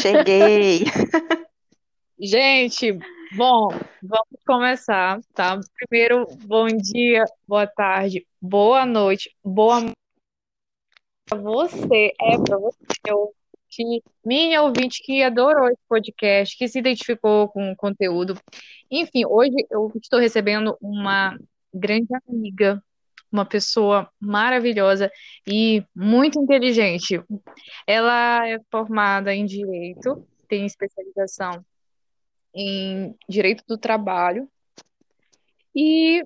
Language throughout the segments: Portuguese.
Cheguei. Gente, bom, vamos começar, tá? Primeiro, bom dia, boa tarde, boa noite, boa para você, é para você, que minha ouvinte que adorou esse podcast, que se identificou com o conteúdo. Enfim, hoje eu estou recebendo uma grande amiga, uma pessoa maravilhosa e muito inteligente. Ela é formada em Direito, tem especialização em Direito do Trabalho e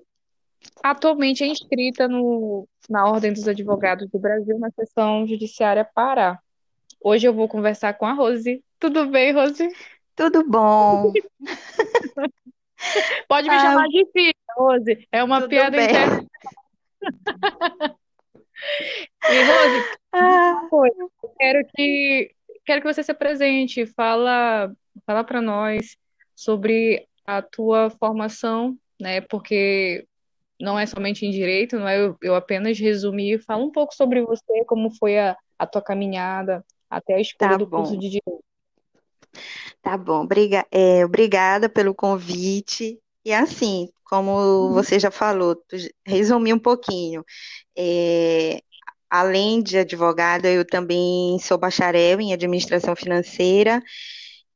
atualmente é inscrita no, na Ordem dos Advogados do Brasil, na seção judiciária Pará. Hoje eu vou conversar com a Rose. Tudo bem, Rose? Tudo bom. Pode me ah, chamar de filha, Rose. É uma piada bem. interna. E, Rose, ah. quero que quero que você se apresente, fala, fala para nós sobre a tua formação, né? Porque não é somente em direito, não é eu, eu apenas resumir, fala um pouco sobre você, como foi a, a tua caminhada até a escolha tá do bom. curso de direito. Tá bom, Briga, é, obrigada pelo convite. E assim, como você já falou, resumi um pouquinho. É, além de advogada, eu também sou bacharel em administração financeira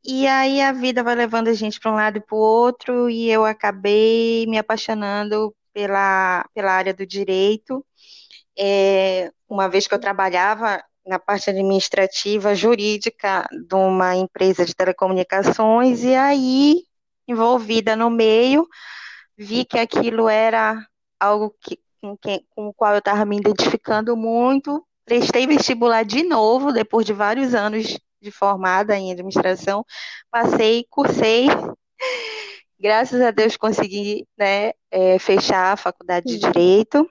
e aí a vida vai levando a gente para um lado e para o outro, e eu acabei me apaixonando pela, pela área do direito. É, uma vez que eu trabalhava na parte administrativa, jurídica de uma empresa de telecomunicações, e aí, envolvida no meio, vi que aquilo era algo que, com, com o qual eu estava me identificando muito. Prestei vestibular de novo, depois de vários anos de formada em administração, passei, cursei, graças a Deus consegui né, é, fechar a faculdade de Direito,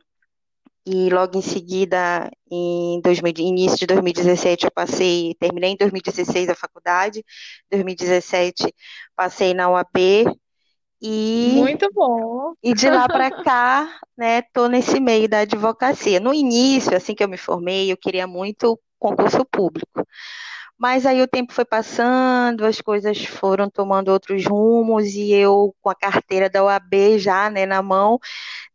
e logo em seguida, em 2000, início de 2017, eu passei, terminei em 2016 a faculdade, 2017 passei na UAB, e, Muito bom. E de lá para cá, né, tô nesse meio da advocacia. No início, assim que eu me formei, eu queria muito concurso público. Mas aí o tempo foi passando, as coisas foram tomando outros rumos e eu, com a carteira da OAB já né, na mão,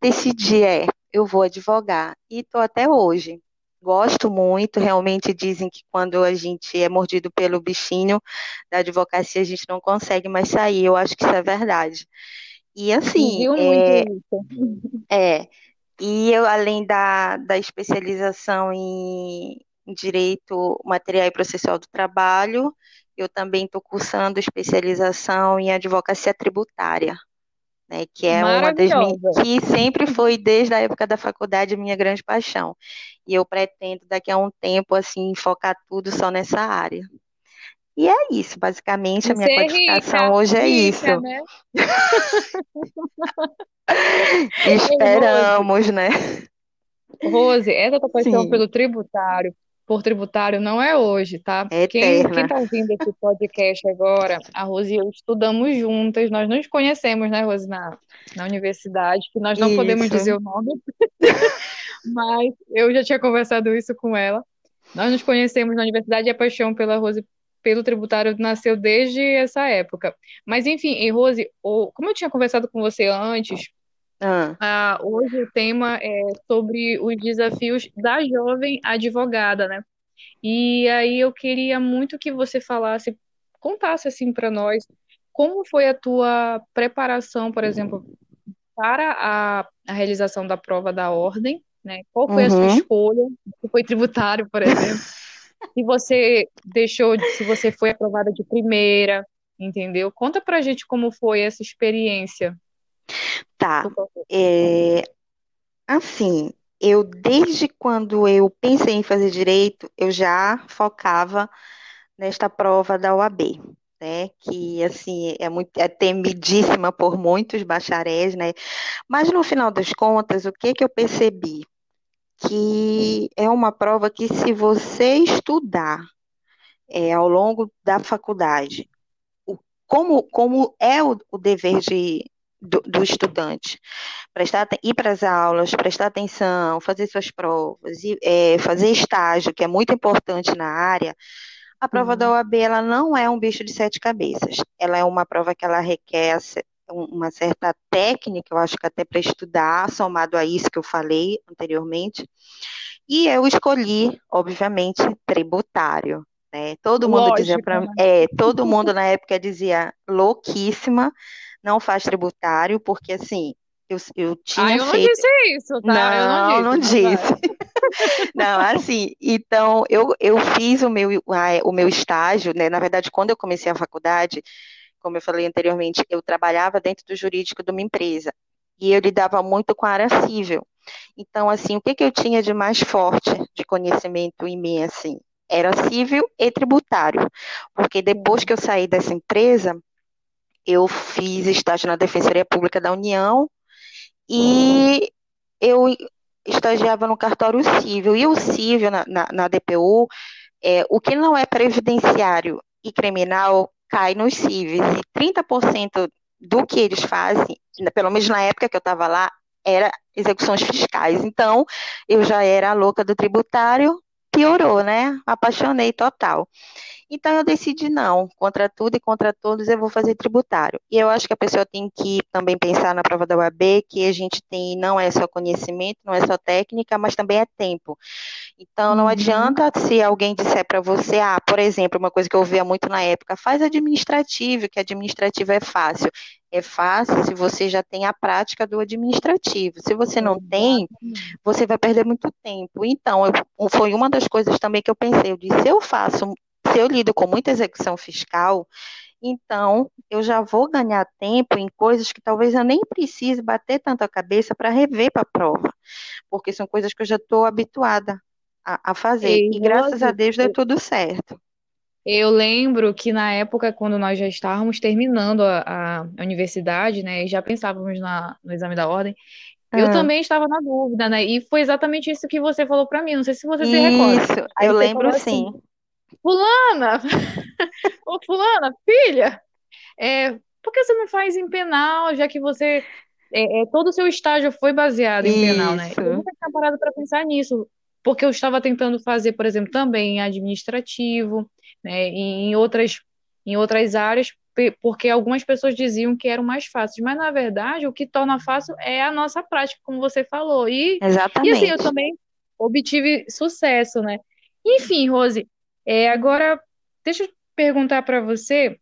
decidi, é, eu vou advogar. E estou até hoje. Gosto muito, realmente dizem que quando a gente é mordido pelo bichinho da advocacia, a gente não consegue mais sair. Eu acho que isso é verdade. E assim, é, é, e eu, além da, da especialização em, em Direito Material e Processual do Trabalho. Eu também estou cursando especialização em Advocacia Tributária, né, que é uma das minhas, que sempre foi desde a época da faculdade minha grande paixão. E eu pretendo daqui a um tempo assim focar tudo só nessa área. E é isso, basicamente a minha Ser qualificação rica, hoje é rica, isso. Né? Esperamos, né? Rose, essa tua paixão Sim. pelo tributário, por tributário não é hoje, tá? É quem, quem tá ouvindo esse podcast agora, a Rose e eu estudamos juntas, nós nos conhecemos, né, Rose, na, na universidade, que nós não isso. podemos dizer o nome, mas eu já tinha conversado isso com ela. Nós nos conhecemos na universidade e a paixão pela Rose pelo tributário nasceu desde essa época. Mas enfim, e Rose, como eu tinha conversado com você antes, ah. Ah, hoje o tema é sobre os desafios da jovem advogada, né? E aí eu queria muito que você falasse, contasse assim para nós, como foi a tua preparação, por exemplo, para a, a realização da prova da ordem, né? Qual foi uhum. a sua uhum. escolha? Se foi tributário, por exemplo. se você deixou, se você foi aprovada de primeira, entendeu? Conta pra gente como foi essa experiência. Tá. É, assim, eu desde quando eu pensei em fazer direito, eu já focava nesta prova da OAB, né? Que assim é muito é temidíssima por muitos bacharéis, né? Mas no final das contas, o que que eu percebi? Que é uma prova que se você estudar é, ao longo da faculdade, o, como, como é o, o dever de, do, do estudante. Prestar, ir para as aulas, prestar atenção, fazer suas provas, e, é, fazer estágio, que é muito importante na área, a prova uhum. da OAB ela não é um bicho de sete cabeças. Ela é uma prova que ela requer uma certa técnica, eu acho que até para estudar, somado a isso que eu falei anteriormente. E eu escolhi, obviamente, tributário. Né? Todo mundo Lógico, dizia para né? é, todo mundo na época dizia louquíssima, não faz tributário, porque assim, eu, eu tinha ah, eu feito... não disse isso, tá? Não, não disse. Não, disse. não, assim, então eu, eu fiz o meu, o meu estágio, né? Na verdade, quando eu comecei a faculdade, como eu falei anteriormente, eu trabalhava dentro do jurídico de uma empresa e eu lidava muito com a área civil. Então, assim, o que, que eu tinha de mais forte de conhecimento em mim, assim? Era civil e tributário. Porque depois que eu saí dessa empresa, eu fiz estágio na Defensoria Pública da União e eu estagiava no cartório civil. E o civil, na, na, na DPU, é, o que não é previdenciário e criminal cai nos civis. E 30% do que eles fazem, pelo menos na época que eu estava lá, era execuções fiscais. Então, eu já era a louca do tributário, piorou, né? Apaixonei total. Então eu decidi não, contra tudo e contra todos eu vou fazer tributário. E eu acho que a pessoa tem que também pensar na prova da UAB que a gente tem não é só conhecimento, não é só técnica, mas também é tempo. Então não uhum. adianta se alguém disser para você, ah, por exemplo, uma coisa que eu ouvia muito na época, faz administrativo, que administrativo é fácil. É fácil se você já tem a prática do administrativo. Se você não tem, você vai perder muito tempo. Então, eu, foi uma das coisas também que eu pensei. Eu disse, eu faço se eu lido com muita execução fiscal, então eu já vou ganhar tempo em coisas que talvez eu nem precise bater tanto a cabeça para rever para a prova, porque são coisas que eu já estou habituada a, a fazer. Ei, e graças a Deus deu tudo certo. Eu lembro que na época, quando nós já estávamos terminando a, a universidade, né, e já pensávamos na, no exame da ordem, eu ah. também estava na dúvida, né? E foi exatamente isso que você falou para mim. Não sei se você se recorda. Isso, eu lembro assim, sim. Fulana, ô Fulana, filha, é, por que você não faz em penal, já que você. É, é, todo o seu estágio foi baseado em Isso. penal, né? Eu nunca tinha parado para pensar nisso, porque eu estava tentando fazer, por exemplo, também administrativo, né, em outras, em outras áreas, porque algumas pessoas diziam que eram mais fáceis, mas na verdade o que torna fácil é a nossa prática, como você falou. E, Exatamente. e assim, eu também obtive sucesso, né? Enfim, Rose, é, agora, deixa eu perguntar para você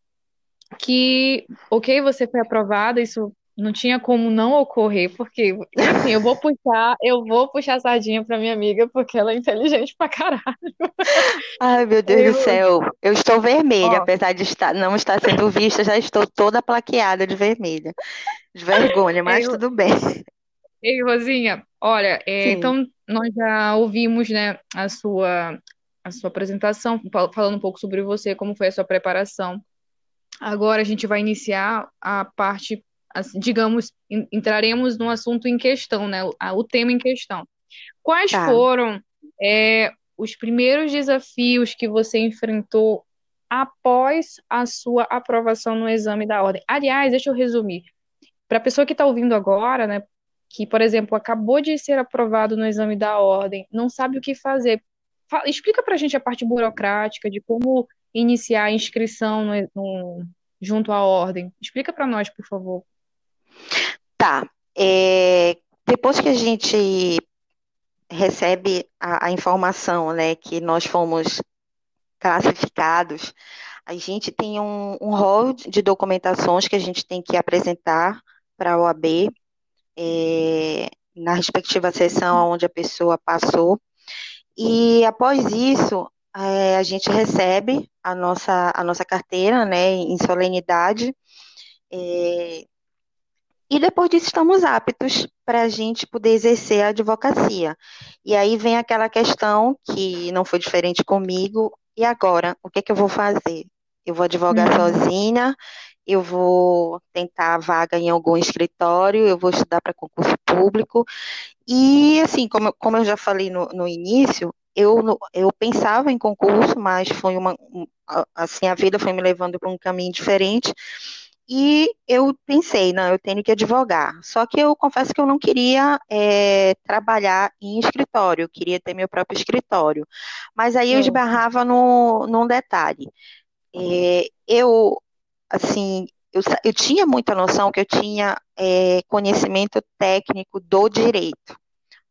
que, ok, você foi aprovada, isso não tinha como não ocorrer, porque, assim, eu vou puxar, eu vou puxar a sardinha para minha amiga, porque ela é inteligente pra caralho. Ai, meu Deus eu... do céu, eu estou vermelha, Ó. apesar de estar, não estar sendo vista, já estou toda plaqueada de vermelha. De vergonha, mas eu... tudo bem. Ei, Rosinha, olha, é, então nós já ouvimos, né, a sua a sua apresentação, falando um pouco sobre você, como foi a sua preparação. Agora a gente vai iniciar a parte, digamos, entraremos no assunto em questão, né? O tema em questão. Quais tá. foram é, os primeiros desafios que você enfrentou após a sua aprovação no exame da ordem? Aliás, deixa eu resumir. Para a pessoa que está ouvindo agora, né, que, por exemplo, acabou de ser aprovado no exame da ordem, não sabe o que fazer, Fala, explica para a gente a parte burocrática de como iniciar a inscrição no, no, junto à ordem. Explica para nós, por favor. Tá. É, depois que a gente recebe a, a, informação, né, que nós fomos classificados, a gente tem um, um rol de documentações que a gente tem que apresentar para a OAB, é, na respectiva sessão onde a pessoa passou. E após isso, é, a gente recebe a nossa, a nossa carteira, né, em solenidade, é, e depois disso estamos aptos para a gente poder exercer a advocacia. E aí vem aquela questão que não foi diferente comigo, e agora, o que, é que eu vou fazer? Eu vou advogar uhum. sozinha, eu vou tentar vaga em algum escritório, eu vou estudar para concurso público. E, assim, como, como eu já falei no, no início, eu, eu pensava em concurso, mas foi uma, assim, a vida foi me levando para um caminho diferente. E eu pensei, não, eu tenho que advogar. Só que eu confesso que eu não queria é, trabalhar em escritório, eu queria ter meu próprio escritório. Mas aí eu esbarrava no, num detalhe. É, eu, assim, eu, eu tinha muita noção que eu tinha é, conhecimento técnico do direito,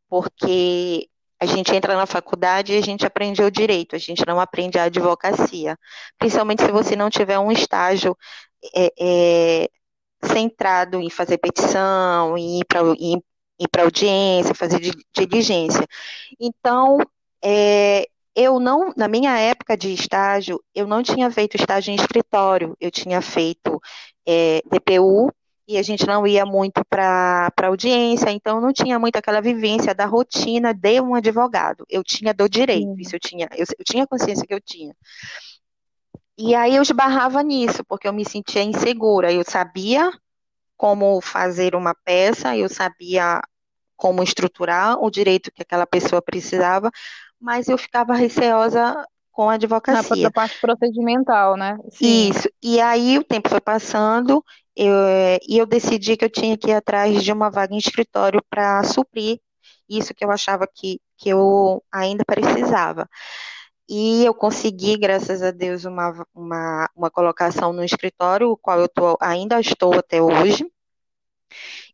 porque a gente entra na faculdade e a gente aprende o direito, a gente não aprende a advocacia. Principalmente se você não tiver um estágio é, é, centrado em fazer petição, em ir para ir audiência, fazer diligência. Então, é, eu não, na minha época de estágio, eu não tinha feito estágio em escritório, eu tinha feito é, DPU e a gente não ia muito para audiência, então não tinha muito aquela vivência da rotina de um advogado. Eu tinha do direito, isso eu tinha, eu, eu tinha consciência que eu tinha. E aí eu esbarrava nisso, porque eu me sentia insegura. Eu sabia como fazer uma peça, eu sabia como estruturar o direito que aquela pessoa precisava, mas eu ficava receosa com a advocacia. Na parte procedimental, né? Sim. Isso. E aí o tempo foi passando eu, e eu decidi que eu tinha que ir atrás de uma vaga em escritório para suprir isso que eu achava que, que eu ainda precisava. E eu consegui, graças a Deus, uma, uma, uma colocação no escritório, o qual eu tô, ainda estou até hoje.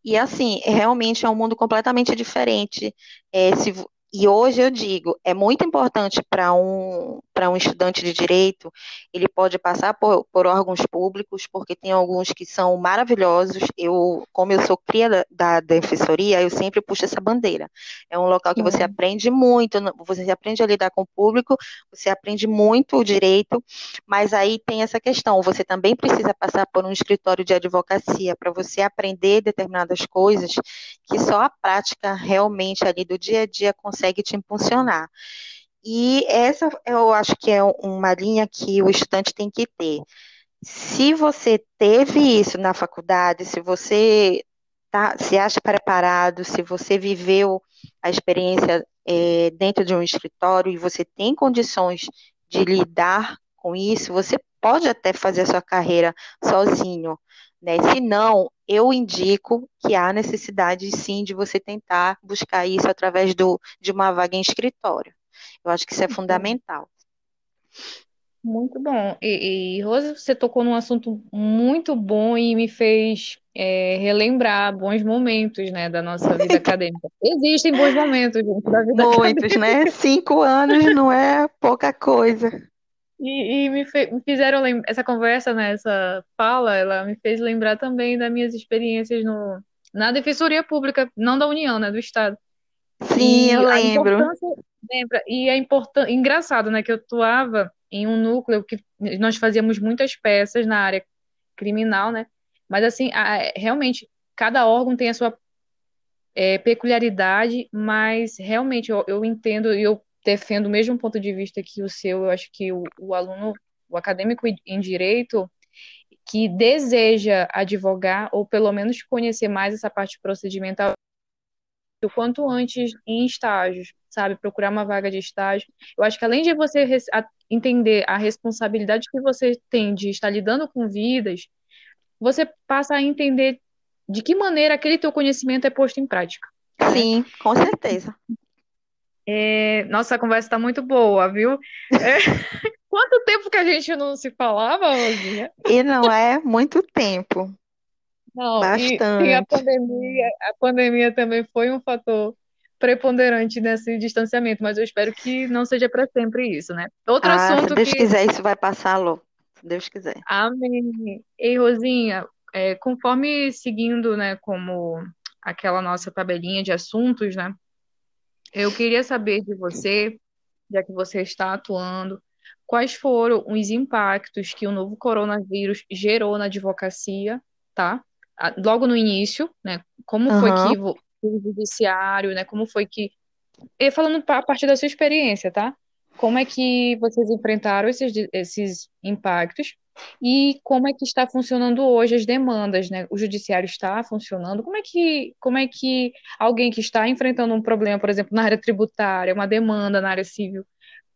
E assim, realmente é um mundo completamente diferente. É, se, e hoje eu digo, é muito importante para um, um estudante de direito, ele pode passar por, por, órgãos públicos, porque tem alguns que são maravilhosos. Eu, como eu sou cria da, da defensoria, eu sempre puxo essa bandeira. É um local que uhum. você aprende muito, você aprende a lidar com o público, você aprende muito o direito, mas aí tem essa questão, você também precisa passar por um escritório de advocacia para você aprender determinadas coisas que só a prática realmente ali do dia a dia consegue te impulsionar. E essa eu acho que é uma linha que o estudante tem que ter. Se você teve isso na faculdade, se você tá, se acha preparado, se você viveu a experiência é, dentro de um escritório e você tem condições de lidar com isso, você pode até fazer a sua carreira sozinho. Né? Se não, eu indico que há necessidade sim de você tentar buscar isso através do, de uma vaga em escritório. Eu acho que isso é fundamental. Muito bom. E, e Rosa, você tocou num assunto muito bom e me fez é, relembrar bons momentos, né, da nossa vida acadêmica. Existem bons momentos, gente, da vida Muitos, acadêmica. né? Cinco anos não é pouca coisa. E, e me, fe, me, fizeram lembrar, essa conversa, né, essa fala, ela me fez lembrar também das minhas experiências no, na Defensoria Pública, não da União, né, do Estado. Sim, e eu lembro. Lembra? E é importante, engraçado, né, que eu atuava em um núcleo que nós fazíamos muitas peças na área criminal, né, mas assim, a, realmente, cada órgão tem a sua é, peculiaridade, mas realmente eu, eu entendo e eu defendo o mesmo ponto de vista que o seu, eu acho que o, o aluno, o acadêmico em direito, que deseja advogar, ou pelo menos conhecer mais essa parte procedimental, o quanto antes em estágios, sabe? Procurar uma vaga de estágio. Eu acho que além de você entender a responsabilidade que você tem de estar lidando com vidas, você passa a entender de que maneira aquele teu conhecimento é posto em prática. Sim, com certeza. É, nossa, a conversa está muito boa, viu? É, quanto tempo que a gente não se falava, Rosinha? E não é muito tempo. Não, Bastante. E, e a pandemia, a pandemia também foi um fator preponderante nesse distanciamento, mas eu espero que não seja para sempre isso, né? Outro ah, assunto se Deus que... quiser, isso vai passar logo. Se Deus quiser. Amém. Ei, Rosinha, é, conforme seguindo, né, como aquela nossa tabelinha de assuntos, né? Eu queria saber de você, já que você está atuando, quais foram os impactos que o novo coronavírus gerou na advocacia, tá? Logo no início, né? Como uhum. foi que o judiciário, né? Como foi que. E falando a partir da sua experiência, tá? Como é que vocês enfrentaram esses, esses impactos e como é que está funcionando hoje as demandas, né? O judiciário está funcionando? Como é que, como é que alguém que está enfrentando um problema, por exemplo, na área tributária, uma demanda na área civil,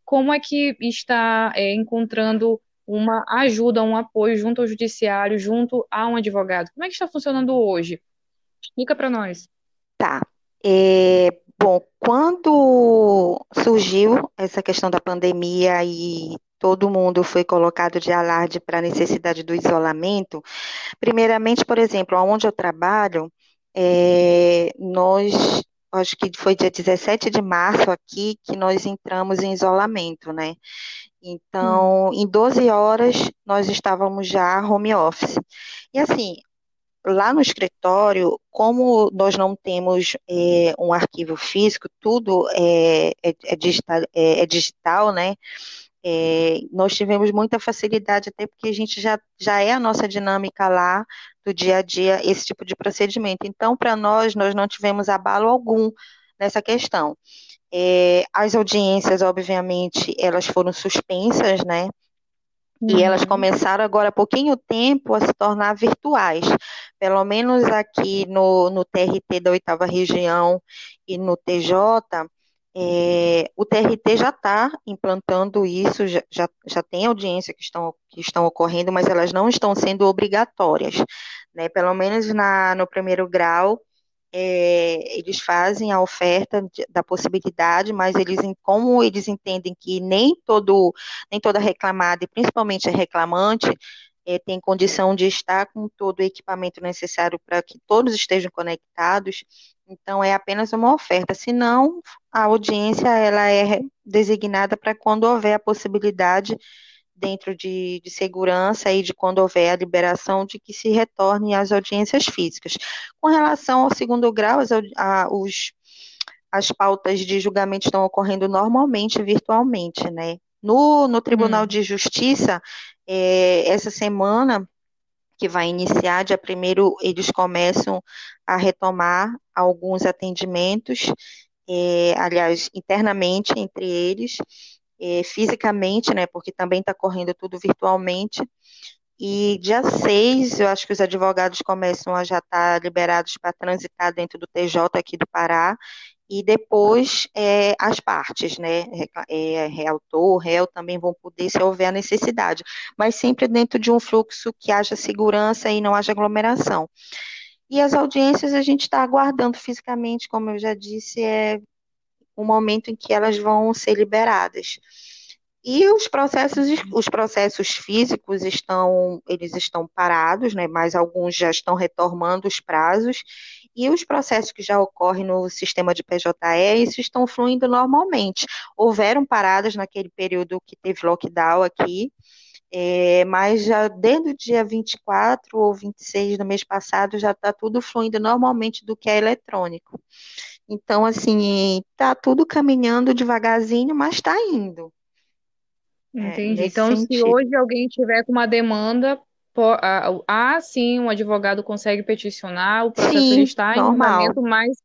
como é que está é, encontrando uma ajuda, um apoio junto ao judiciário, junto a um advogado. Como é que está funcionando hoje? Explica para nós. Tá. É, bom, quando surgiu essa questão da pandemia e todo mundo foi colocado de alarde para a necessidade do isolamento, primeiramente, por exemplo, onde eu trabalho, é, nós, acho que foi dia 17 de março aqui que nós entramos em isolamento, né? Então, hum. em 12 horas, nós estávamos já home office. E assim, lá no escritório, como nós não temos é, um arquivo físico, tudo é, é, é digital, é, é, digital, né? É, nós tivemos muita facilidade, até porque a gente já, já é a nossa dinâmica lá do dia a dia, esse tipo de procedimento. Então, para nós, nós não tivemos abalo algum nessa questão. É, as audiências, obviamente, elas foram suspensas, né? E uhum. elas começaram agora há pouquinho tempo a se tornar virtuais. Pelo menos aqui no, no TRT da oitava região e no TJ, é, o TRT já está implantando isso, já, já, já tem audiência que estão, que estão ocorrendo, mas elas não estão sendo obrigatórias. Né? Pelo menos na, no primeiro grau, é, eles fazem a oferta de, da possibilidade, mas eles, como eles entendem que nem todo, nem toda reclamada, e principalmente a reclamante, é, tem condição de estar com todo o equipamento necessário para que todos estejam conectados, então é apenas uma oferta. Senão, a audiência ela é designada para quando houver a possibilidade dentro de, de, segurança e de quando houver a liberação de que se retorne às audiências físicas. Com relação ao segundo grau, as, a, os, as pautas de julgamento estão ocorrendo normalmente virtualmente, né? No, no Tribunal hum. de Justiça, é, essa semana que vai iniciar, dia primeiro, eles começam a retomar alguns atendimentos, é, aliás, internamente entre eles, é, fisicamente, né, porque também está correndo tudo virtualmente. E dia 6, eu acho que os advogados começam a já estar tá liberados para transitar dentro do TJ aqui do Pará, e depois é, as partes, né, é, realtor, réu também vão poder se houver a necessidade, mas sempre dentro de um fluxo que haja segurança e não haja aglomeração. E as audiências a gente está aguardando fisicamente, como eu já disse, é o momento em que elas vão ser liberadas. E os processos, os processos físicos estão, eles estão parados, né, mas alguns já estão retomando os prazos, e os processos que já ocorrem no sistema de PJE, estão fluindo normalmente. Houveram paradas naquele período que teve lockdown aqui, é, mas já desde o dia 24 ou 26 do mês passado já está tudo fluindo normalmente do que é eletrônico. Então, assim, está tudo caminhando devagarzinho, mas está indo. É, Entendi. É, então, sentido. se hoje alguém tiver com uma demanda, ah, sim, um advogado consegue peticionar, o processo sim, está normal. em andamento, mas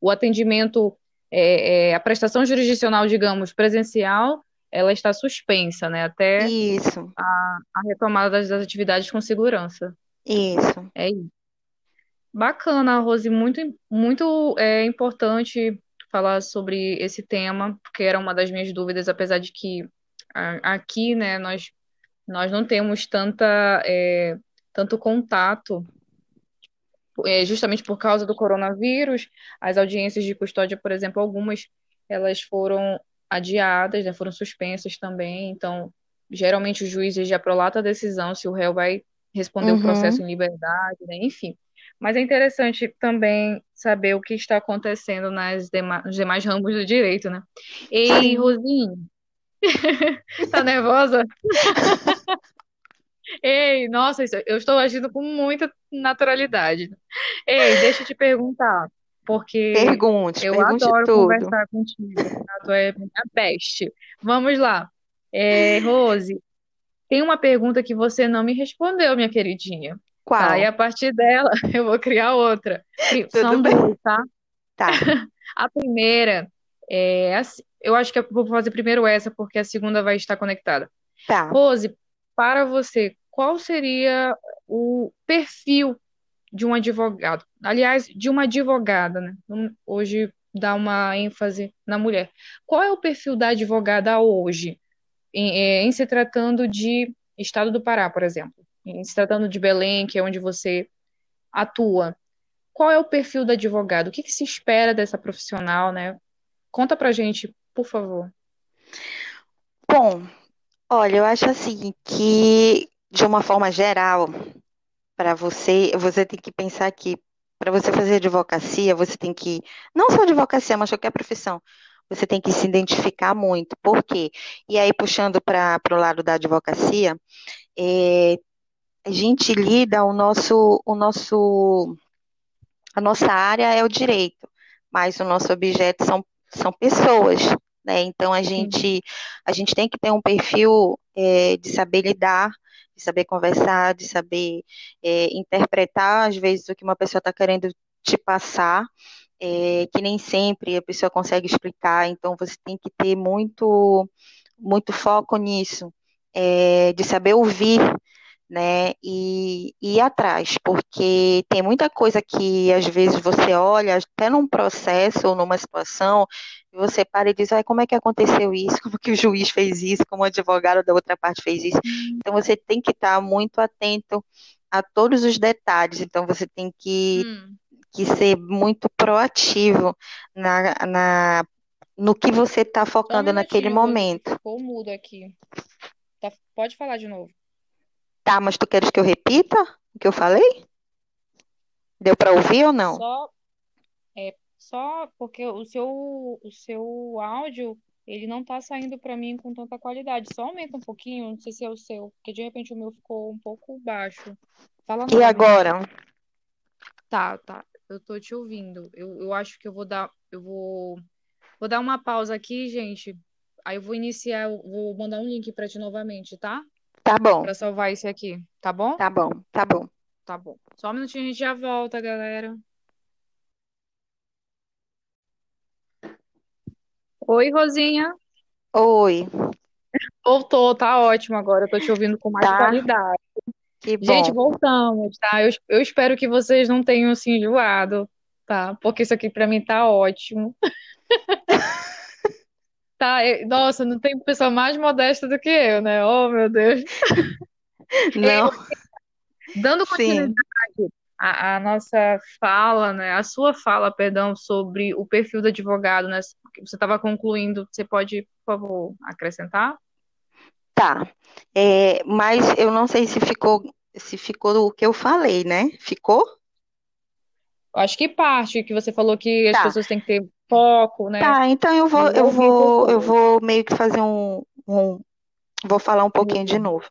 o atendimento, é, é, a prestação jurisdicional, digamos, presencial, ela está suspensa, né? Até isso. A, a retomada das, das, atividades com segurança. Isso. É isso. Bacana, Rose, muito, muito é, importante falar sobre esse tema, porque era uma das minhas dúvidas, apesar de que aqui, né, nós, nós não temos tanta, é, tanto contato, é, justamente por causa do coronavírus, as audiências de custódia, por exemplo, algumas, elas foram adiadas, né, foram suspensas também, então, geralmente o juiz já prolata a decisão se o réu vai responder uhum. o processo em liberdade, né, enfim. Mas é interessante também saber o que está acontecendo nas demais, nos demais ramos do direito, né? Ei, Rosinho, tá nervosa? Ei, nossa, eu estou agindo com muita naturalidade. Ei, deixa eu te perguntar, porque pergunte, eu pergunte adoro tudo. conversar contigo. Tá? Tu é minha best. Vamos lá. É, Rose, tem uma pergunta que você não me respondeu, minha queridinha. Qual? Tá, e a partir dela eu vou criar outra. São duas, tá? Tá. A primeira é assim, eu acho que eu vou fazer primeiro essa, porque a segunda vai estar conectada. Tá. Rose, para você, qual seria o perfil de um advogado? Aliás, de uma advogada, né? Hoje dá uma ênfase na mulher. Qual é o perfil da advogada hoje, em, é, em se tratando de estado do Pará, por exemplo, se tratando de Belém, que é onde você atua, qual é o perfil do advogado? O que, que se espera dessa profissional, né? Conta pra gente, por favor. Bom, olha, eu acho assim que, de uma forma geral, para você, você tem que pensar que para você fazer advocacia, você tem que, não só advocacia, mas qualquer profissão, você tem que se identificar muito. Por quê? E aí, puxando para o lado da advocacia, é, a gente lida o nosso, o nosso, a nossa área é o direito, mas o nosso objeto são, são pessoas, né? Então a gente, a gente tem que ter um perfil é, de saber lidar de saber conversar, de saber é, interpretar, às vezes, o que uma pessoa está querendo te passar, é, que nem sempre a pessoa consegue explicar, então você tem que ter muito, muito foco nisso, é, de saber ouvir né, e, e ir atrás, porque tem muita coisa que às vezes você olha, até num processo ou numa situação, e você para e diz, ah, como é que aconteceu isso, como que o juiz fez isso, como o advogado da outra parte fez isso. Então você tem que estar muito atento a todos os detalhes, então você tem que, hum. que ser muito proativo na, na, no que você está focando um naquele momento. Ficou mudo aqui. Tá, pode falar de novo. Tá, mas tu queres que eu repita o que eu falei? Deu para ouvir ou não? Só, é, só porque o seu, o seu áudio, ele não tá saindo para mim com tanta qualidade. Só aumenta um pouquinho, não sei se é o seu, porque de repente o meu ficou um pouco baixo. Fala E agora? Tá, tá. Eu tô te ouvindo. Eu, eu acho que eu vou dar, eu vou, vou dar uma pausa aqui, gente. Aí eu vou iniciar, vou mandar um link para ti novamente, tá? Tá bom. Pra salvar esse aqui, tá bom? Tá bom, tá bom. Tá bom. Só um minutinho a gente já volta, galera. Oi, Rosinha. Oi. Voltou, tá ótimo agora. Eu tô te ouvindo com mais tá. qualidade. Que bom. Gente, voltamos, tá? Eu, eu espero que vocês não tenham se enjoado, tá? Porque isso aqui pra mim tá ótimo. Tá, nossa, não tem pessoa mais modesta do que eu, né? Oh, meu Deus. Não. Dando continuidade à, à nossa fala, né? A sua fala, perdão, sobre o perfil do advogado, né? Você estava concluindo, você pode, por favor, acrescentar? Tá. É, mas eu não sei se ficou se ficou o que eu falei, né? Ficou? Acho que parte que você falou que as tá. pessoas têm que ter foco, né? Tá, então eu vou, eu vou, eu vou meio que fazer um, um vou falar um pouquinho de novo.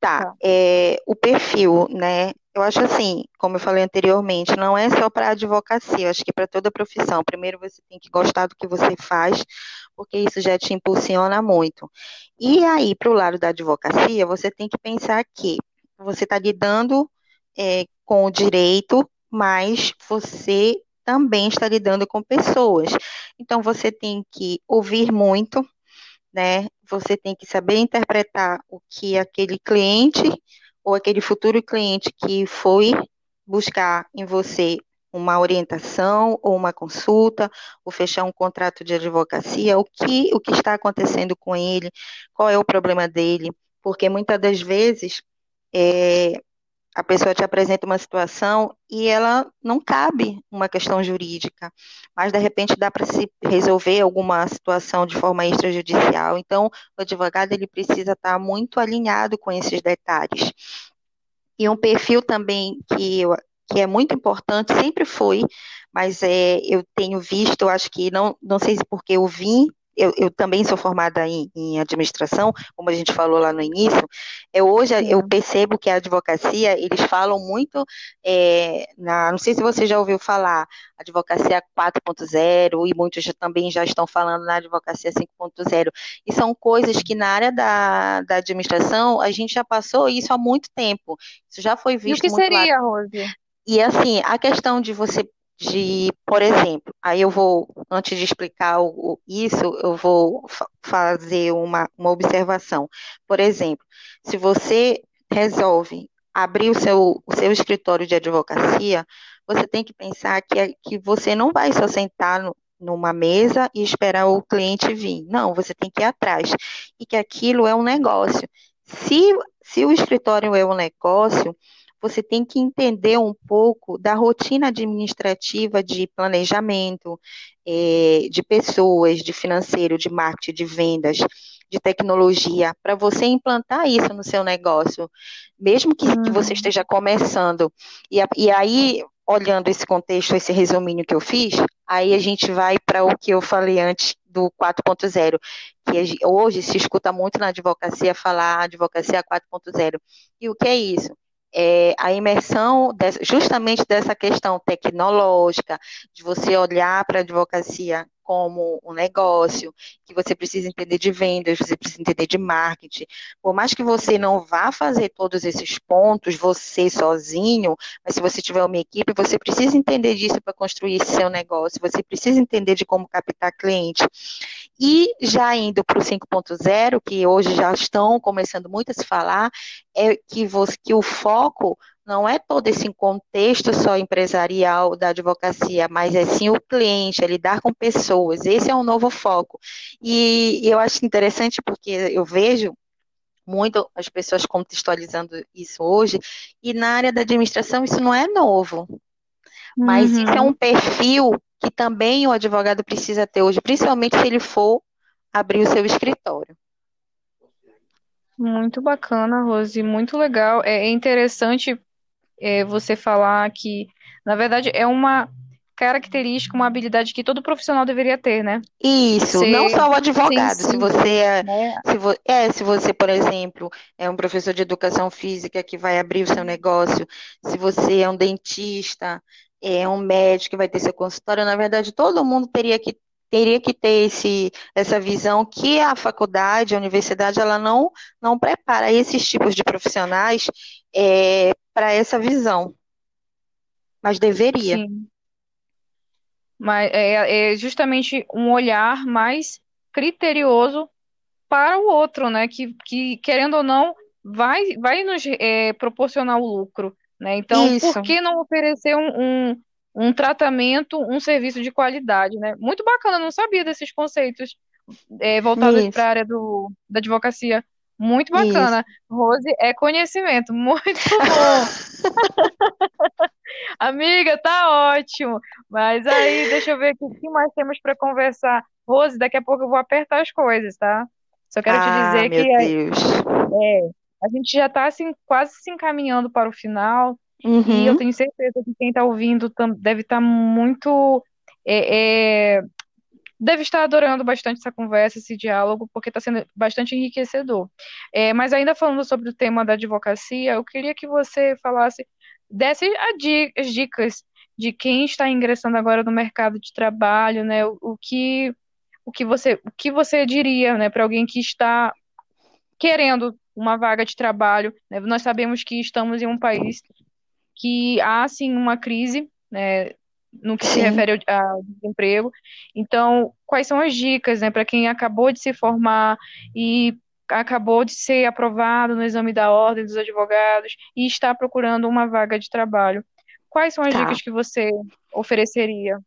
Tá, tá. É, o perfil, né? Eu acho assim, como eu falei anteriormente, não é só para advocacia, eu acho que para toda profissão. Primeiro você tem que gostar do que você faz, porque isso já te impulsiona muito. E aí, para o lado da advocacia, você tem que pensar que você está lidando é, com o direito, mas você também está lidando com pessoas. Então, você tem que ouvir muito, né? Você tem que saber interpretar o que aquele cliente ou aquele futuro cliente que foi buscar em você uma orientação ou uma consulta, ou fechar um contrato de advocacia, o que, o que está acontecendo com ele, qual é o problema dele, porque muitas das vezes é, a pessoa te apresenta uma situação e ela não cabe uma questão jurídica, mas de repente dá para se resolver alguma situação de forma extrajudicial. Então, o advogado ele precisa estar muito alinhado com esses detalhes. E um perfil também que, eu, que é muito importante, sempre foi, mas é, eu tenho visto, acho que não, não sei se porque eu vim eu, eu, também sou formada em, em, administração, como a gente falou lá no início, é, hoje eu percebo que a advocacia, eles falam muito, é, na, não sei se você já ouviu falar, advocacia 4.0, e muitos já, também já estão falando na advocacia 5.0, e são coisas que na área da, da administração, a gente já passou isso há muito tempo, isso já foi visto E o que seria, Rose? E assim, a questão de você de, por exemplo, aí eu vou, antes de explicar o, isso, eu vou fazer uma, uma observação. Por exemplo, se você resolve abrir o seu, o seu escritório de advocacia, você tem que pensar que, que você não vai só sentar no, numa mesa e esperar o cliente vir. Não, você tem que ir atrás. E que aquilo é um negócio. se, se o escritório é um negócio, você tem que entender um pouco da rotina administrativa de planejamento, é, de pessoas, de financeiro, de marketing, de vendas, de tecnologia, para você implantar isso no seu negócio, mesmo que, que você uhum. esteja começando. E, e aí, olhando esse contexto, esse resuminho que eu fiz, aí a gente vai para o que eu falei antes do 4.0, que hoje se escuta muito na advocacia falar advocacia 4.0. E o que é isso? É, a imersão dessa, justamente dessa questão tecnológica, de você olhar para a advocacia como um negócio, que você precisa entender de vendas, você precisa entender de marketing. Por mais que você não vá fazer todos esses pontos você sozinho, mas se você tiver uma equipe, você precisa entender disso para construir seu negócio, você precisa entender de como captar cliente. E já indo para o 5.0, que hoje já estão começando muito a se falar, é que, você, que o foco não é todo esse contexto só empresarial da advocacia, mas é sim o cliente, é lidar com pessoas. Esse é um novo foco. E, e eu acho interessante porque eu vejo muito as pessoas contextualizando isso hoje, e na área da administração isso não é novo. Mas uhum. isso é um perfil que também o advogado precisa ter hoje, principalmente se ele for abrir o seu escritório. Muito bacana, Rose, muito legal. É interessante é, você falar que, na verdade, é uma característica, uma habilidade que todo profissional deveria ter, né? Isso, Ser não só o advogado. Se você é, né? se vo, é, se você, por exemplo, é um professor de educação física que vai abrir o seu negócio, se você é um dentista, é um médico que vai ter seu consultório, na verdade, todo mundo teria que teria que ter esse, essa visão que a faculdade, a universidade, ela não, não prepara esses tipos de profissionais é, para essa visão. Mas deveria. Sim. Mas é, é justamente um olhar mais criterioso para o outro, né? Que, que querendo ou não, vai, vai nos é, proporcionar o lucro. Né? Então, Isso. por que não oferecer um, um, um, tratamento, um serviço de qualidade? Né? Muito bacana, não sabia desses conceitos é, voltados para a área do, da advocacia. Muito bacana. Isso. Rose é conhecimento, muito bom. Amiga, tá ótimo. Mas aí, deixa eu ver aqui, o que mais temos para conversar. Rose, daqui a pouco eu vou apertar as coisas, tá? Só quero ah, te dizer que é, a gente já está assim, quase se encaminhando para o final. Uhum. E eu tenho certeza que quem está ouvindo deve estar tá muito é, é, deve estar adorando bastante essa conversa, esse diálogo, porque está sendo bastante enriquecedor. É, mas ainda falando sobre o tema da advocacia, eu queria que você falasse, desse as dicas de quem está ingressando agora no mercado de trabalho, né? O, o que o que você o que você diria, né, para alguém que está querendo uma vaga de trabalho? Né? Nós sabemos que estamos em um país que há sim uma crise, né, no que Sim. se refere ao, desemprego. Então, quais são as dicas, né, para quem acabou de se formar e acabou de ser aprovado no exame da ordem dos advogados e está procurando uma vaga de trabalho? Quais são as tá. dicas que você ofereceria?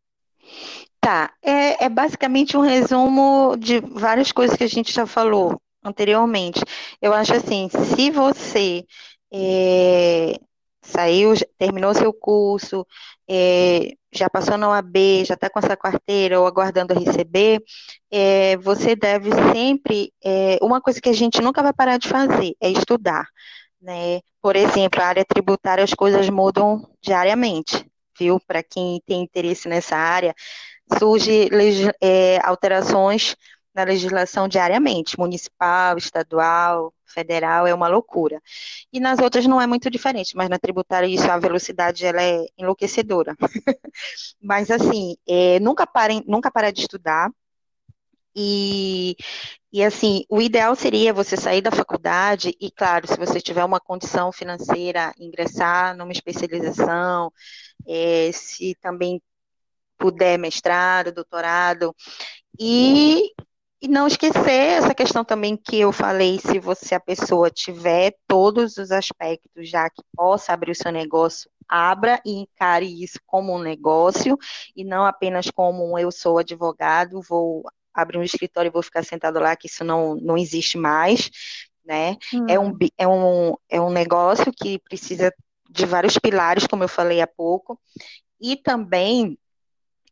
Tá, é, é basicamente um resumo de várias coisas que a gente já falou anteriormente. Eu acho assim, se você é, saiu, terminou seu curso, é, já passou na OAB, já está com essa carteira ou aguardando receber, é, você deve sempre. É, uma coisa que a gente nunca vai parar de fazer é estudar. Né? Por exemplo, a área tributária, as coisas mudam diariamente, viu? Para quem tem interesse nessa área, surge é, alterações na legislação diariamente, municipal, estadual, federal, é uma loucura. E nas outras não é muito diferente, mas na tributária isso, a velocidade ela é enlouquecedora. mas assim, é, nunca parem, nunca para de estudar. E, e assim, o ideal seria você sair da faculdade e, claro, se você tiver uma condição financeira, ingressar numa especialização, é, se também puder mestrado, doutorado, e e não esquecer essa questão também que eu falei, se você, a pessoa tiver todos os aspectos já que possa abrir o seu negócio, abra e encare isso como um negócio e não apenas como um eu sou advogado, vou abrir um escritório e vou ficar sentado lá, que isso não, não existe mais. né? Hum. É, um, é, um, é um negócio que precisa de vários pilares, como eu falei há pouco, e também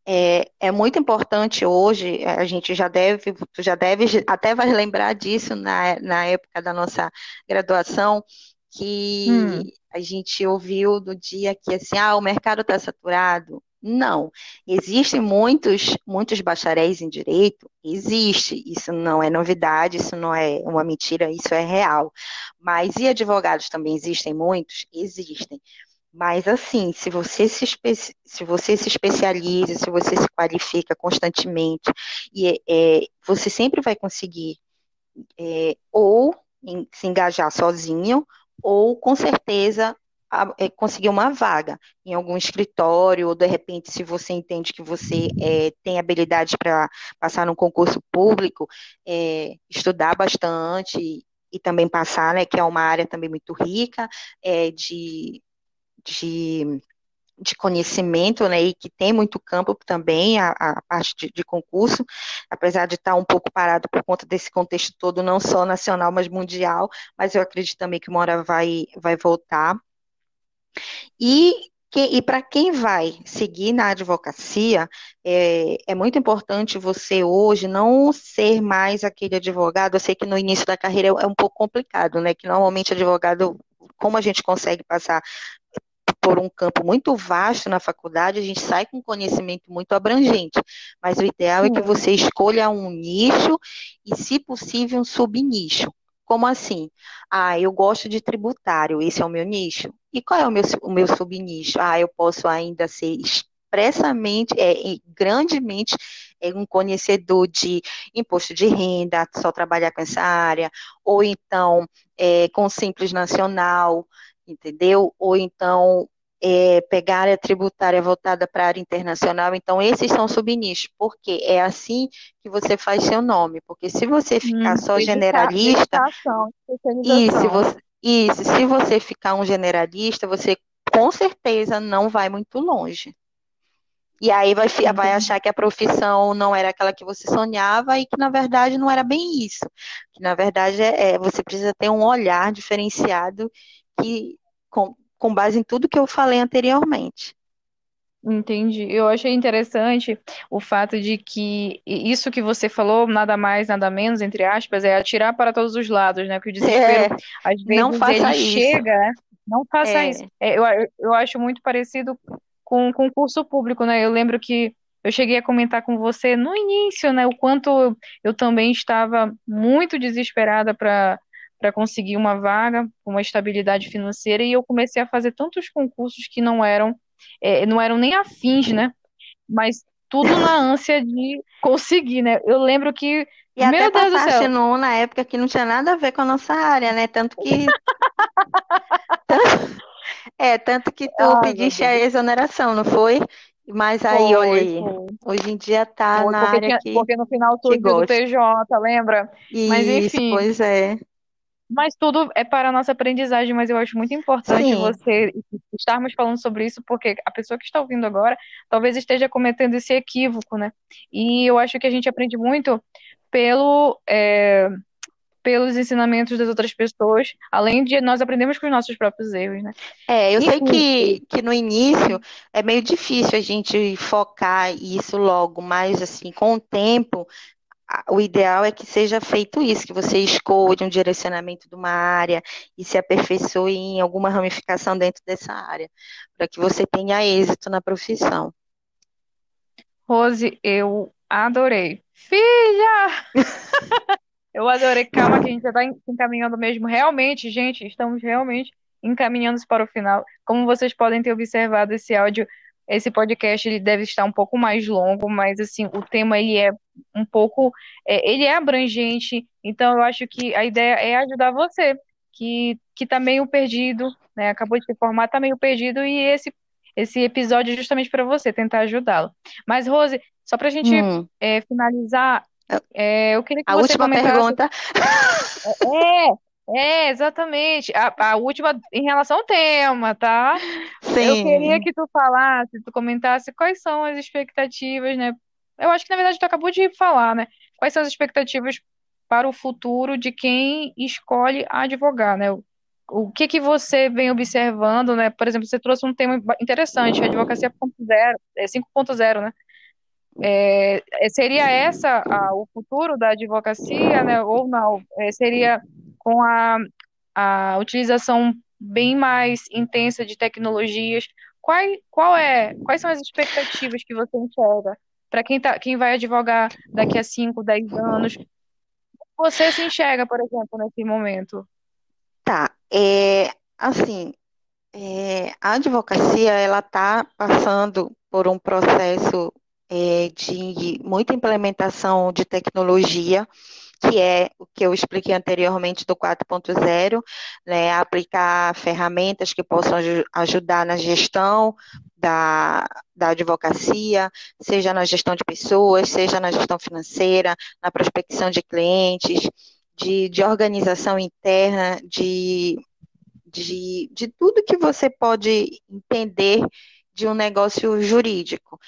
é, é, muito importante hoje, a gente já deve, já deve, até vai lembrar disso na, na época da nossa graduação, que hum. a gente ouviu do dia que assim, ah, o mercado está saturado. Não, existem muitos, muitos bacharéis em direito, existe, isso não é novidade, isso não é uma mentira, isso é real. Mas e advogados também existem muitos? Existem. Mas assim, se você se, se você se especializa, se você se qualifica constantemente, e é, você sempre vai conseguir é, ou em, se engajar sozinho, ou com certeza a, é, conseguir uma vaga em algum escritório, ou de repente, se você entende que você é, tem habilidade para passar num concurso público, é, estudar bastante e, também passar, né, que é uma área também muito rica é, de de, de conhecimento, né, e que tem muito campo também, a, a parte de, de, concurso, apesar de estar um pouco parado por conta desse contexto todo, não só nacional, mas mundial, mas eu acredito também que uma hora vai, vai voltar. E e para quem vai seguir na advocacia, é, é, muito importante você hoje não ser mais aquele advogado. Eu sei que no início da carreira é, é um pouco complicado, né? Que normalmente advogado, como a gente consegue passar por um campo muito vasto na faculdade, a gente sai com conhecimento muito abrangente. Mas o ideal é que você escolha um nicho e, se possível, um subnicho. Como assim? Ah, eu gosto de tributário, esse é o meu nicho. E qual é o meu, o meu subnicho? Ah, eu posso ainda ser expressamente, é, grandemente é, um conhecedor de imposto de renda, só trabalhar com essa área, ou então é, com simples nacional, entendeu? Ou então é, pegar a área tributária voltada para a área internacional, então esses são subnichos, porque é assim que você faz seu nome, porque se você ficar hum, só generalista, isso, você, isso, se você ficar um generalista, você com certeza não vai muito longe. E aí vai, vai achar que a profissão não era aquela que você sonhava e que na verdade não era bem isso. Que na verdade é, é você precisa ter um olhar diferenciado que com, com base em tudo que eu falei anteriormente. Entendi. Eu achei interessante o fato de que isso que você falou, nada mais, nada menos, entre aspas, é atirar para todos os lados, né? Porque o desespero, é, às vezes, não faça ele isso. chega, não faça é. isso. É, eu, eu acho muito parecido com o concurso público, né? Eu lembro que eu cheguei a comentar com você no início, né? O quanto eu também estava muito desesperada para para conseguir uma vaga, uma estabilidade financeira, e eu comecei a fazer tantos concursos que não eram, é, não eram nem afins, né? Mas tudo na ânsia de conseguir, né? Eu lembro que. E meu até Deus passaste do céu. na época que não tinha nada a ver com a nossa área, né? Tanto que. é, tanto que tu Ai, pediste a exoneração, não foi? Mas aí, foi, olha aí, foi. hoje em dia tá foi, na área tinha, que. Porque no final tu do PJ, lembra? Isso, Mas enfim. Pois é. Mas tudo é para a nossa aprendizagem, mas eu acho muito importante Sim. você estarmos falando sobre isso, porque a pessoa que está ouvindo agora talvez esteja cometendo esse equívoco, né? E eu acho que a gente aprende muito pelo, é, pelos ensinamentos das outras pessoas, além de nós aprendemos com os nossos próprios erros, né? É, eu e, sei que, que no início é meio difícil a gente focar isso logo, mas assim, com o tempo o ideal é que seja feito isso, que você escolha um direcionamento de uma área e se aperfeiçoe em alguma ramificação dentro dessa área, para que você tenha êxito na profissão. Rose, eu adorei. Filha! eu adorei. Calma, que a gente já está encaminhando mesmo. Realmente, gente, estamos realmente encaminhando para o final. Como vocês podem ter observado, esse áudio esse podcast ele deve estar um pouco mais longo, mas assim, o tema ele é um pouco, é, ele é abrangente, então eu acho que a ideia é ajudar você, que, que tá meio perdido, né, acabou de se formar, tá meio perdido, e esse, esse episódio é justamente para você, tentar ajudá-lo. Mas, Rose, só pra gente hum. é, finalizar, é, eu queria que a você última comentasse... pergunta. É, é, exatamente. A, a, última em relação ao tema, tá? Sim. Eu queria que tu falasse, tu comentasse quais são as expectativas, né? Eu acho que na verdade tu acabou de falar, né? Quais são as expectativas para o futuro de quem escolhe advogar, né? O que que você vem observando, né? Por exemplo, você trouxe um tema interessante, a advocacia 5.0, é, né? É, é, seria essa a, o futuro da advocacia, né? Ou não? É, seria com a, a utilização bem mais intensa de tecnologias. Qual, qual é, quais são as expectativas que você enxerga para quem, tá, quem vai advogar daqui a 5, 10 anos? Você se enxerga, por exemplo, nesse momento? Tá, é, assim, é, a advocacia, ela está passando por um processo é, de muita implementação de tecnologia, que é o que eu expliquei anteriormente do 4.0, né, aplicar ferramentas que possam ajudar na gestão da, da advocacia, seja na gestão de pessoas, seja na gestão financeira, na prospecção de clientes, de, de organização interna, de, de, de tudo que você pode entender de um negócio jurídico.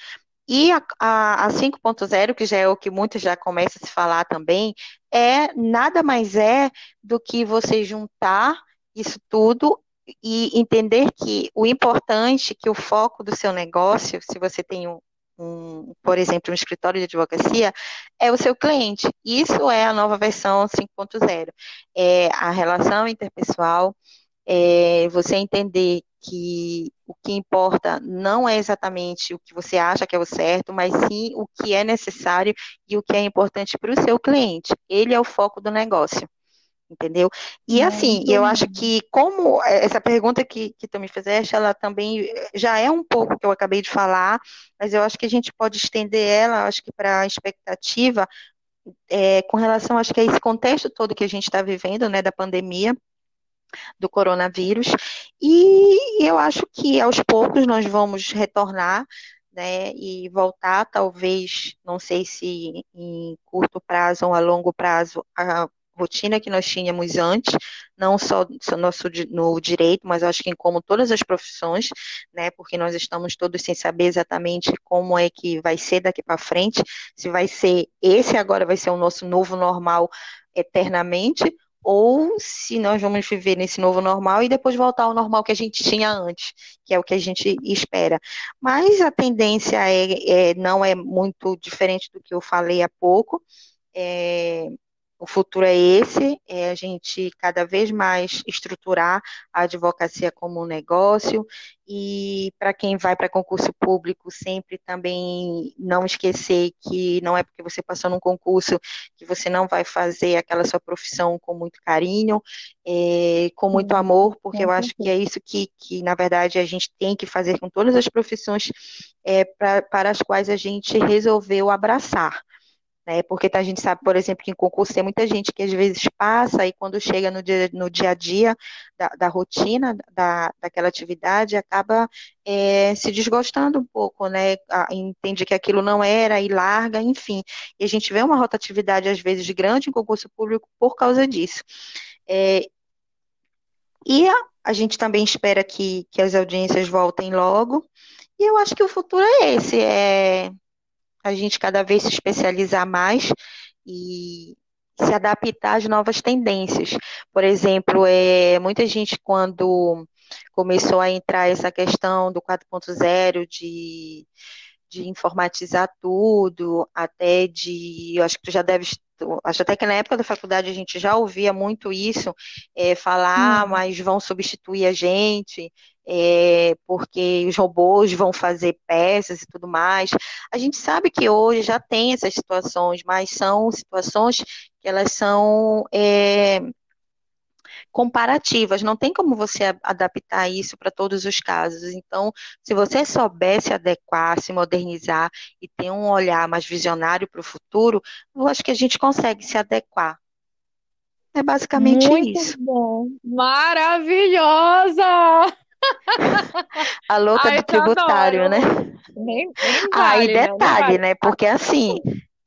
E a, a, a 5.0, que já é o que muitos já começam a se falar também, é nada mais é do que você juntar isso tudo e entender que o importante, que o foco do seu negócio, se você tem um, um, por exemplo, um escritório de advocacia, é o seu cliente. Isso é a nova versão 5.0. É a relação interpessoal, é você entender que o que importa não é exatamente o que você acha que é o certo, mas sim o que é necessário e o que é importante para o seu cliente. Ele é o foco do negócio. Entendeu? E assim, eu acho que como essa pergunta que, que tu me fizeste, ela também já é um pouco que eu acabei de falar, mas eu acho que a gente pode estender ela, acho que para a expectativa, é, com relação, acho que a esse contexto todo que a gente está vivendo, né, da pandemia, do coronavírus, e eu acho que aos poucos nós vamos retornar, né, e voltar, talvez, não sei se em curto prazo ou a longo prazo, a rotina que nós tínhamos antes, não só no nosso no direito, mas acho que em como todas as profissões, né, porque nós estamos todos sem saber exatamente como é que vai ser daqui para frente, se vai ser esse agora vai ser o nosso novo normal eternamente, ou se nós vamos viver nesse novo normal e depois voltar ao normal que a gente tinha antes, que é o que a gente espera. Mas a tendência é, é não é muito diferente do que eu falei há pouco. É, o futuro é esse, é a gente cada vez mais estruturar a advocacia como um negócio e para quem vai para concurso público sempre também não esquecer que não é porque você passou num concurso que você não vai fazer aquela sua profissão com muito carinho, é, com muito amor, porque eu acho que é isso que, que na verdade a gente tem que fazer com todas as profissões é, pra, para as quais a gente resolveu abraçar né? Porque tá, a gente sabe, por exemplo, que em concurso tem muita gente que às vezes passa e quando chega no dia, no dia a dia da, da rotina da, daquela atividade acaba é, se desgostando um pouco, né? Entende que aquilo não era e larga, enfim. E a gente vê uma rotatividade às vezes grande em concurso público por causa disso. É, e a, a gente também espera que, que as audiências voltem logo. E eu acho que o futuro é esse, é a gente cada vez se especializar mais e se adaptar às novas tendências. Por exemplo, é, muita gente quando começou a entrar essa questão do 4.0 de, de informatizar tudo, até de, eu acho que tu já deves acho até que na época da faculdade a gente já ouvia muito isso, é, falar, hum. mas vão substituir a gente, é, porque os robôs vão fazer peças e tudo mais. A gente sabe que hoje já tem essas situações, mas são situações que elas são é, comparativas, não tem como você adaptar isso para todos os casos. Então, se você souber se adequar, se modernizar e ter um olhar mais visionário para o futuro, eu acho que a gente consegue se adequar. É basicamente Muito isso. Bom. Maravilhosa! A louca Ai, do tributário, né? Nem, nem vale, Aí né? detalhe, né? Porque assim,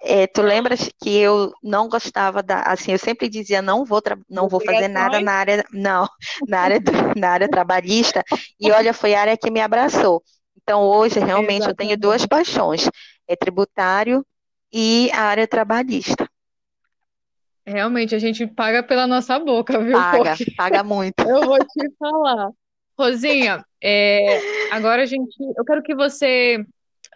é, tu lembras que eu não gostava da, assim, eu sempre dizia não vou não vou fazer nada na área, não, na área do, na área trabalhista. E olha, foi a área que me abraçou. Então hoje realmente Exatamente. eu tenho duas paixões, é tributário e a área trabalhista. Realmente, a gente paga pela nossa boca, viu? Paga, Porque paga muito. eu vou te falar. Rosinha, é, agora a gente. Eu quero que você,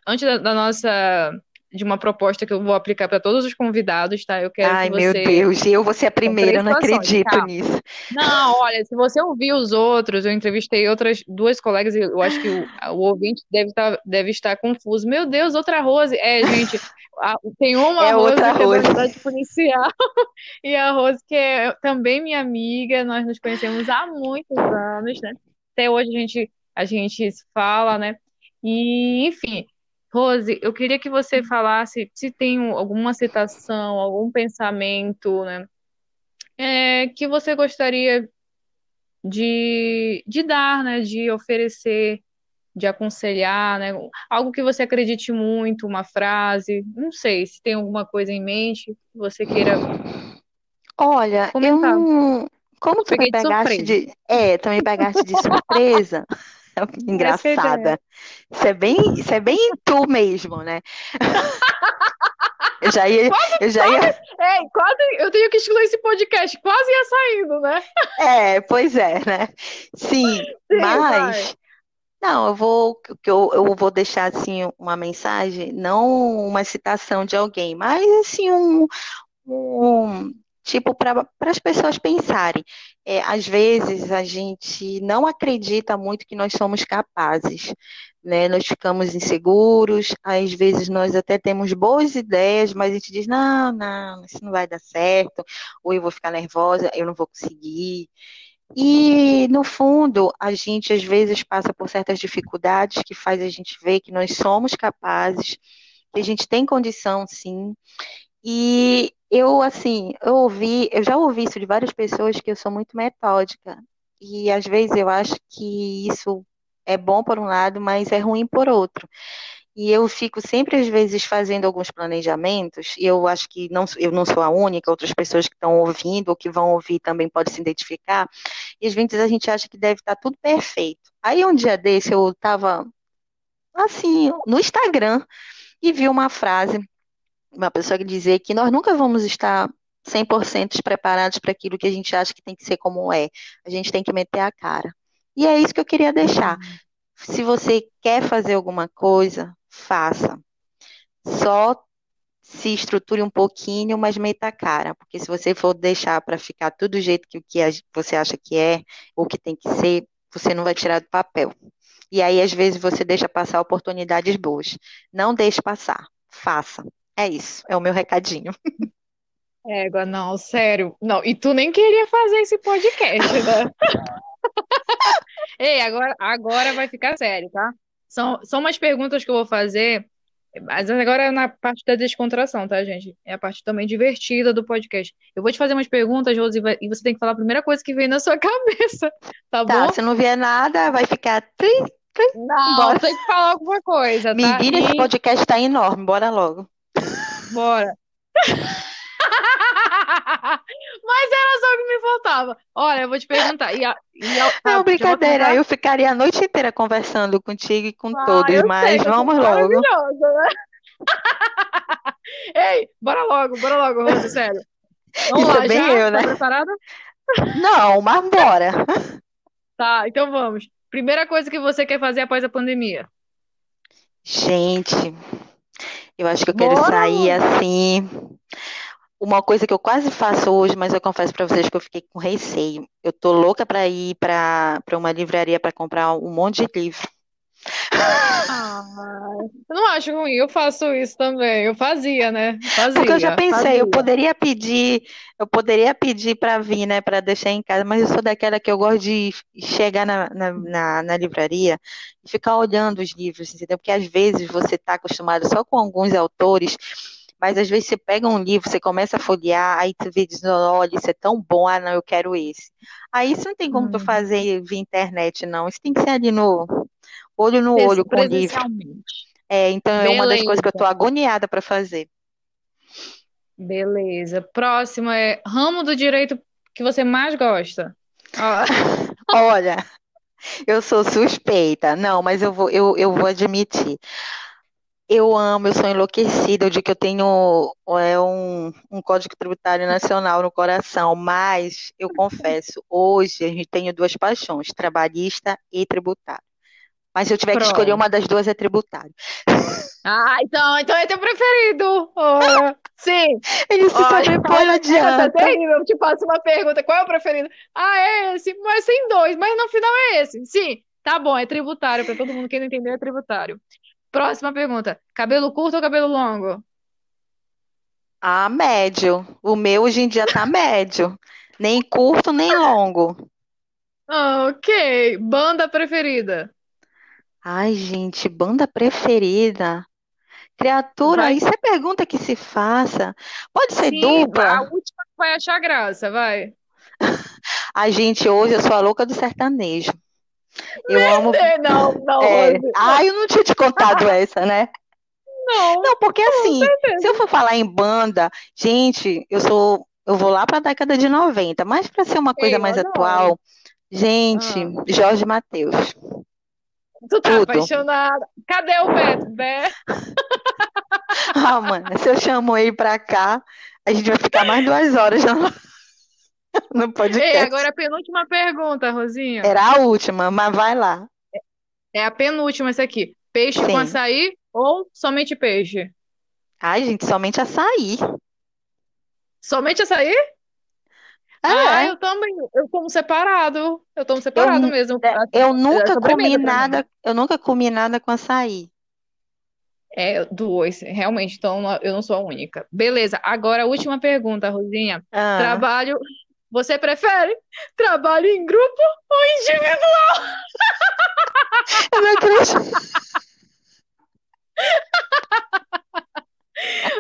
antes da, da nossa. De uma proposta que eu vou aplicar para todos os convidados, tá? Eu quero Ai, que meu você. Deus, eu vou ser a primeira, não acredito tá? nisso. Não, olha, se você ouvir os outros, eu entrevistei outras duas colegas e eu acho que o, o ouvinte deve estar, deve estar confuso. Meu Deus, outra Rose. É, gente, a- tem uma É Rose outra que é da Rose. unidade policial e a Rose que é também minha amiga. Nós nos conhecemos há muitos anos, né? Até hoje a gente, a gente se fala, né? E, enfim, Rose, eu queria que você falasse se tem um- alguma citação, algum pensamento, né? É, que você gostaria de, de dar, né, de oferecer, de aconselhar, né, algo que você acredite muito, uma frase, não sei, se tem alguma coisa em mente que você queira Olha, eu não. Como tu me Peguei de pegaste surpresa. de. É, tu me pegaste de surpresa. Essa é. Engraçada. Isso é bem, isso é bem tu mesmo, né? Eu já ia, eu já ia. Ei, quase, eu tenho que excluir esse podcast, quase ia saindo, né? É, pois é, né? Sim, Sim, mas vai. não, eu vou, que eu, eu vou deixar assim uma mensagem, não uma citação de alguém, mas assim um, um tipo para as pessoas pensarem. É, às vezes a gente não acredita muito que nós somos capazes, né? Nós ficamos inseguros, às vezes nós até temos boas ideias, mas a gente diz, não, não, isso não vai dar certo, ou eu vou ficar nervosa, eu não vou conseguir. E, no fundo, a gente às vezes passa por certas dificuldades que faz a gente ver que nós somos capazes, que a gente tem condição, sim. E eu, assim, eu ouvi, eu já ouvi isso de várias pessoas que eu sou muito metódica. E às vezes eu acho que isso é bom por um lado, mas é ruim por outro. E eu fico sempre, às vezes, fazendo alguns planejamentos, e eu acho que não, eu não sou a única, outras pessoas que estão ouvindo ou que vão ouvir também podem se identificar, e às vezes a gente acha que deve estar tudo perfeito. Aí um dia desse eu estava, assim, no Instagram, e vi uma frase, uma pessoa que dizia que nós nunca vamos estar 100% preparados para aquilo que a gente acha que tem que ser como é. A gente tem que meter a cara. E é isso que eu queria deixar. Se você quer fazer alguma coisa, faça. Só se estruture um pouquinho, mas meta a cara. Porque se você for deixar para ficar tudo do jeito que, que você acha que é, ou que tem que ser, você não vai tirar do papel. E aí, às vezes, você deixa passar oportunidades boas. Não deixe passar. Faça. É isso. É o meu recadinho. Égua, não, sério. Não, e tu nem queria fazer esse podcast, né? Ei, agora, agora vai ficar sério, tá? São, são umas perguntas que eu vou fazer, mas agora é na parte da descontração, tá, gente? É a parte também divertida do podcast. Eu vou te fazer umas perguntas, Rose, e você tem que falar a primeira coisa que vem na sua cabeça, tá Tá, bom? se não vier nada, vai ficar. tri, tri, Não, Bora. tem que falar alguma coisa, tá? Menina, esse podcast tá enorme. Bora logo. Bora. Mas era só o que me faltava. Olha, eu vou te perguntar. E a, e a, tá, Não, vou brincadeira. Eu ficaria a noite inteira conversando contigo e com Ah, todos, sei mas sou vamos logo. né? Ei, bora logo, bora logo, Rose, sério. Vamos Isso lá, bem já? eu, Tá né? preparada? Não, mas bora. Tá, então vamos. Primeira coisa que você quer fazer após a pandemia? Gente, eu acho que eu quero Bora, sair assim. Uma coisa que eu quase faço hoje, mas eu confesso pra vocês que eu fiquei com receio. Eu tô louca pra ir para uma livraria pra comprar um monte de livro. Ah, eu não acho ruim, eu faço isso também. Eu fazia, né? Porque eu já Fazia, pensei, eu fazia. poderia pedir, eu poderia pedir para vir, né, para deixar em casa, mas eu sou daquela que eu gosto de chegar na, na, na, na livraria e ficar olhando os livros, entendeu? Porque às vezes você está acostumado só com alguns autores, mas às vezes você pega um livro, você começa a folhear, aí tu vê e diz, olha, isso é tão bom, ah, não, eu quero esse. Aí isso não tem como tu Hum, fazer via internet, não. Isso tem que ser ali no olho no olho com o livro. É, então é uma das coisas que eu Beleza, tô agoniada para fazer. beleza. Próximo é ramo do direito que você mais gosta. Olha, eu sou suspeita. Não, mas eu vou, eu, eu vou admitir. Eu amo, eu sou enlouquecida. Eu digo que eu tenho é, um, um Código Tributário Nacional no coração, mas eu confesso, hoje a gente tem duas paixões, trabalhista e tributário. Mas se eu tiver Pronto. que escolher uma das duas, é tributário. Ah, então, então é teu preferido. Oh, sim. Ele se sobrepõe, não adianta. É terrível. Eu te faço uma pergunta, qual é o preferido? Ah, é esse, mas tem dois, mas no final é esse. Sim, tá bom, é tributário. Para todo mundo que não entendeu, é tributário. Próxima pergunta. Cabelo curto ou cabelo longo? Ah, médio. O meu hoje em dia tá médio. Nem curto, nem longo. Ok. Banda preferida? Ai, gente, banda preferida. Criatura, Vai. isso é pergunta que se faça. Pode ser Sim, dupla? a última vai achar graça, vai. A gente, hoje eu sou a louca do sertanejo. Eu amo. Não, não, É... Ah, eu não tinha te contado essa, né? Não, Não, porque assim, se eu for falar em banda, gente, eu sou, eu vou lá para a década de 90, mas para ser uma coisa mais atual, gente, Ah. Jorge Mateus. Tu tá Tudo. apaixonada. Cadê o Beto? Ah, mano, se eu chamo ele pra cá, a gente vai ficar mais duas horas no, no podcast. Ei, agora a penúltima pergunta, Rosinha. Era a última, mas vai lá. É a penúltima essa aqui. Peixe Sim. com açaí ou somente peixe? Ai, gente, somente açaí. Somente açaí? É. Ah, eu também. Eu como separado. Eu tomo separado eu, mesmo. É, eu nunca comi nada. Eu nunca comi nada com açaí. É, dois, realmente. Então eu não sou a única. Beleza. Agora a última pergunta, Rosinha. Ah. Trabalho. Você prefere trabalho em grupo ou individual? Eu não acredito.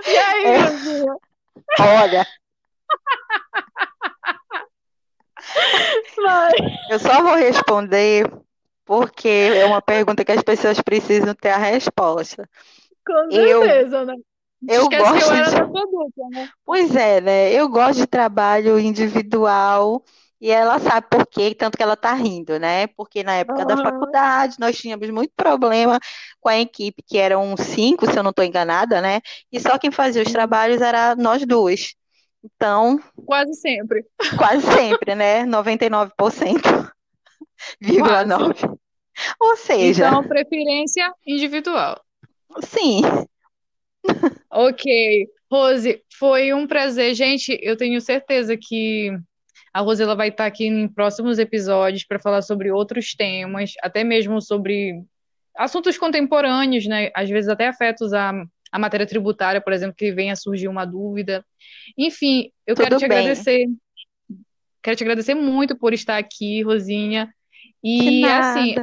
E aí, é. Rosinha? Olha. Vai. Eu só vou responder porque é uma pergunta que as pessoas precisam ter a resposta. Com certeza, eu, né? Eu Esquece gosto eu de... da produta, né? Pois é, né? Eu gosto de trabalho individual e ela sabe por quê, tanto que ela tá rindo, né? Porque na época uhum. da faculdade nós tínhamos muito problema com a equipe, que eram cinco, se eu não estou enganada, né? E só quem fazia os trabalhos era nós duas. Então. Quase sempre. Quase sempre, né? 99%. Vírgula 9. Ou seja. Então, preferência individual. Sim. Ok. Rose, foi um prazer. Gente, eu tenho certeza que a Rosela vai estar aqui em próximos episódios para falar sobre outros temas, até mesmo sobre assuntos contemporâneos, né? Às vezes até afetos a a matéria tributária, por exemplo, que venha surgir uma dúvida. Enfim, eu Tudo quero te bem. agradecer. Quero te agradecer muito por estar aqui, Rosinha. E assim.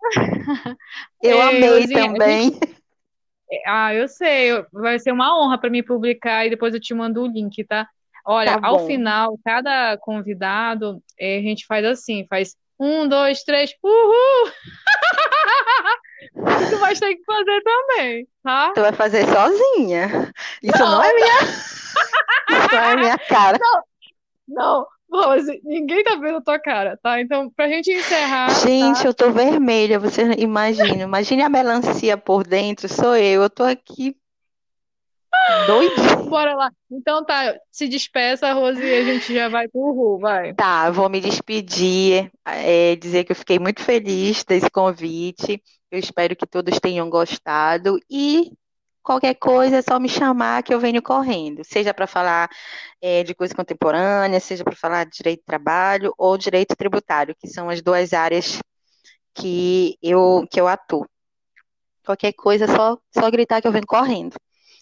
eu é, amei Rosinha, também. Gente... Ah, eu sei. Vai ser uma honra para mim publicar e depois eu te mando o link, tá? Olha, tá ao final, cada convidado, é, a gente faz assim, faz um, dois, três, uhul! Tu vai ter que fazer também, tá? Tu vai fazer sozinha. Isso não, não é minha. Isso não é minha cara. Não, não. Rose, ninguém tá vendo a tua cara, tá? Então, pra gente encerrar. Gente, tá? eu tô vermelha, você imagina. Imagine a melancia por dentro, sou eu. Eu tô aqui Doidinho. Bora lá. Então tá, se despeça, Rose, e a gente já vai pro Ru, vai. Tá, vou me despedir, é, dizer que eu fiquei muito feliz desse convite. Eu espero que todos tenham gostado e qualquer coisa é só me chamar que eu venho correndo, seja para falar é, de coisa contemporânea, seja para falar de direito de trabalho ou direito tributário, que são as duas áreas que eu, que eu atuo. Qualquer coisa é só, só gritar que eu venho correndo.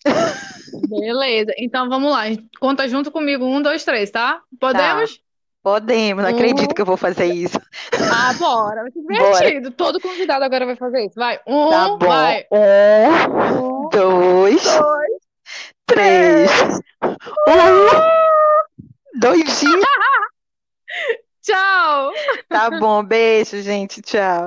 Beleza, então vamos lá. Conta junto comigo. Um, dois, três, tá? Podemos? Tá. Podemos, não um... acredito que eu vou fazer isso. Ah, bora. Vai ser divertido. Bora. Todo convidado agora vai fazer isso. Vai. Um, tá bom. vai. Um, um dois, dois, três. três. Um, dois. Tchau. Tá bom, beijo, gente. Tchau.